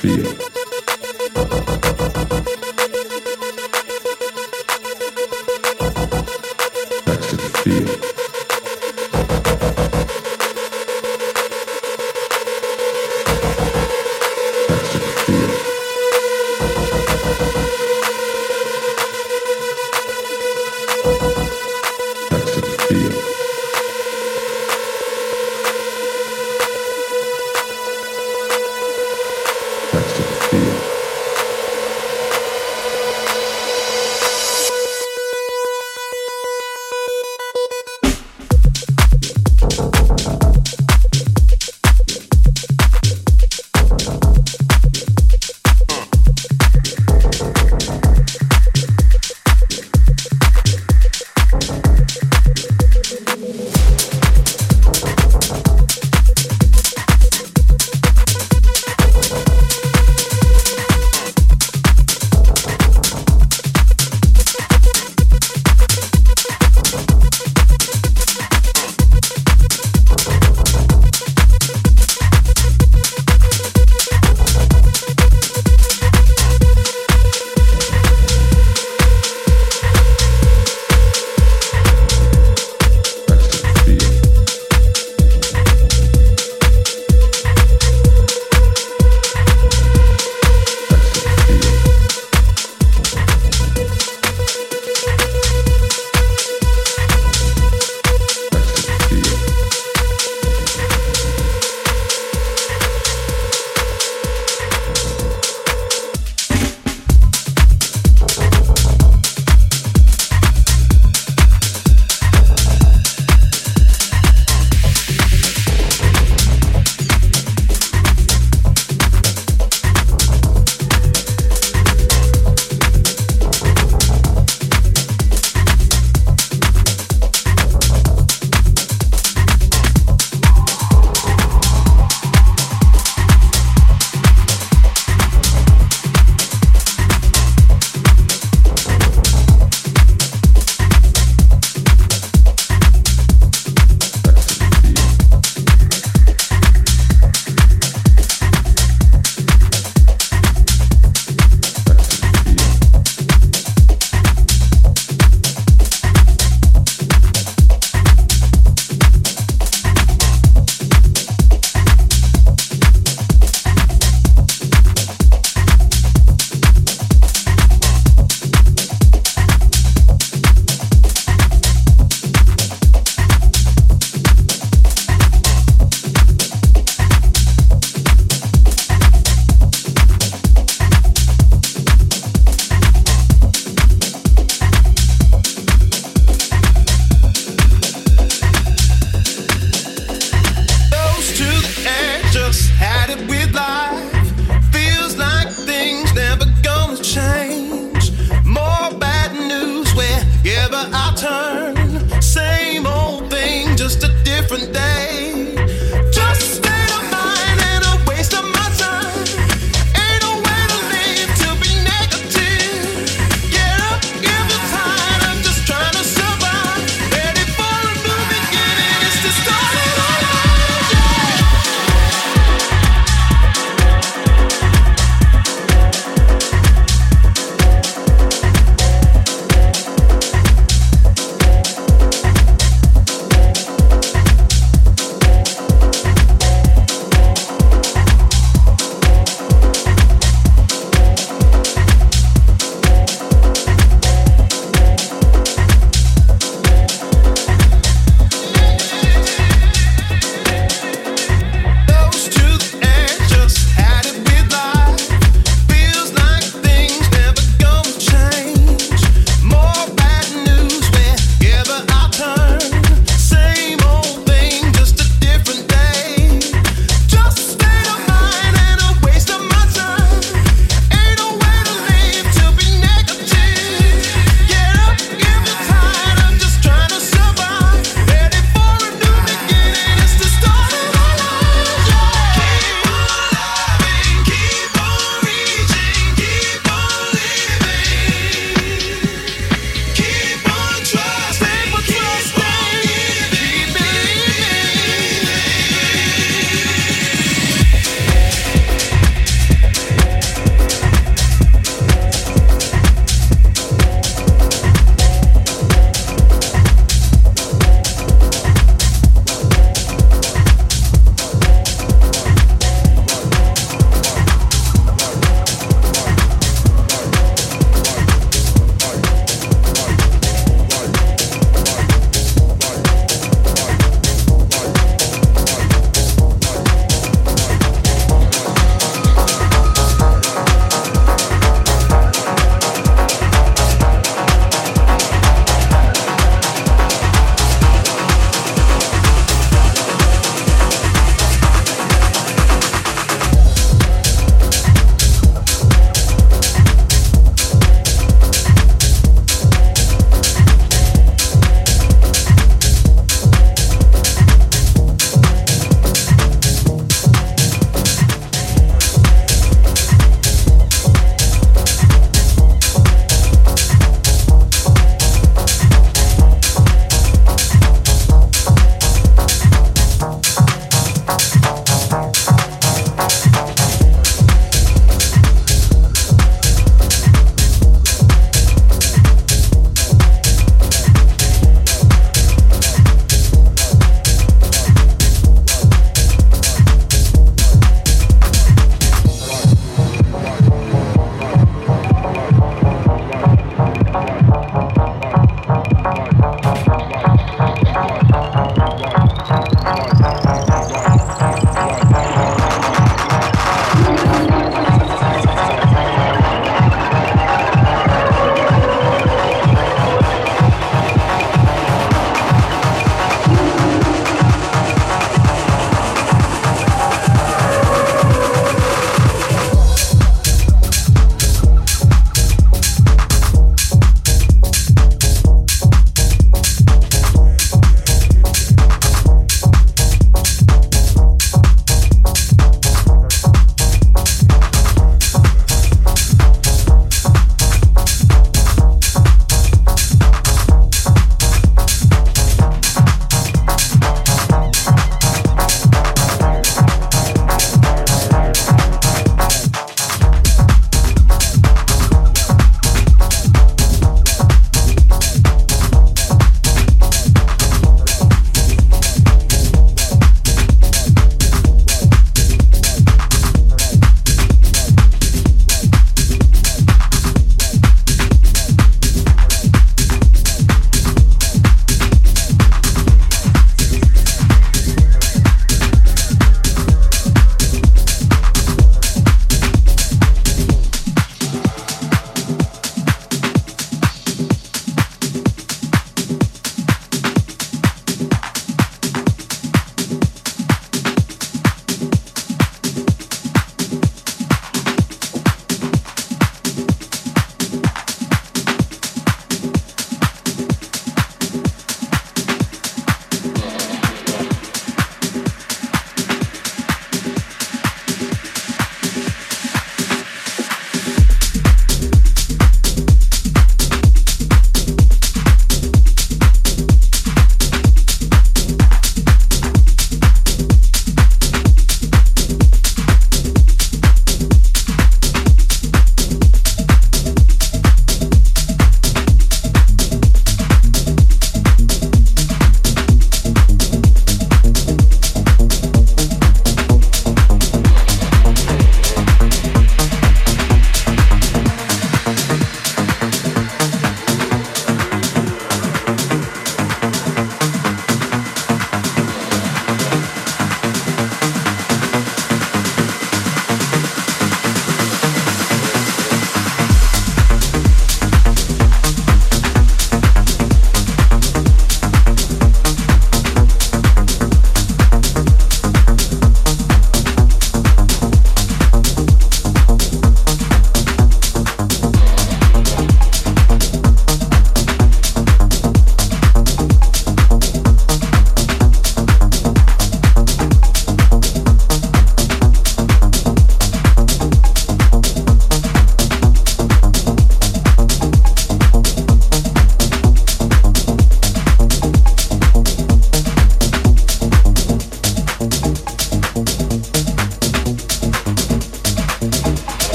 feel.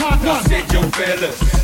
Making hot I said yo fellas.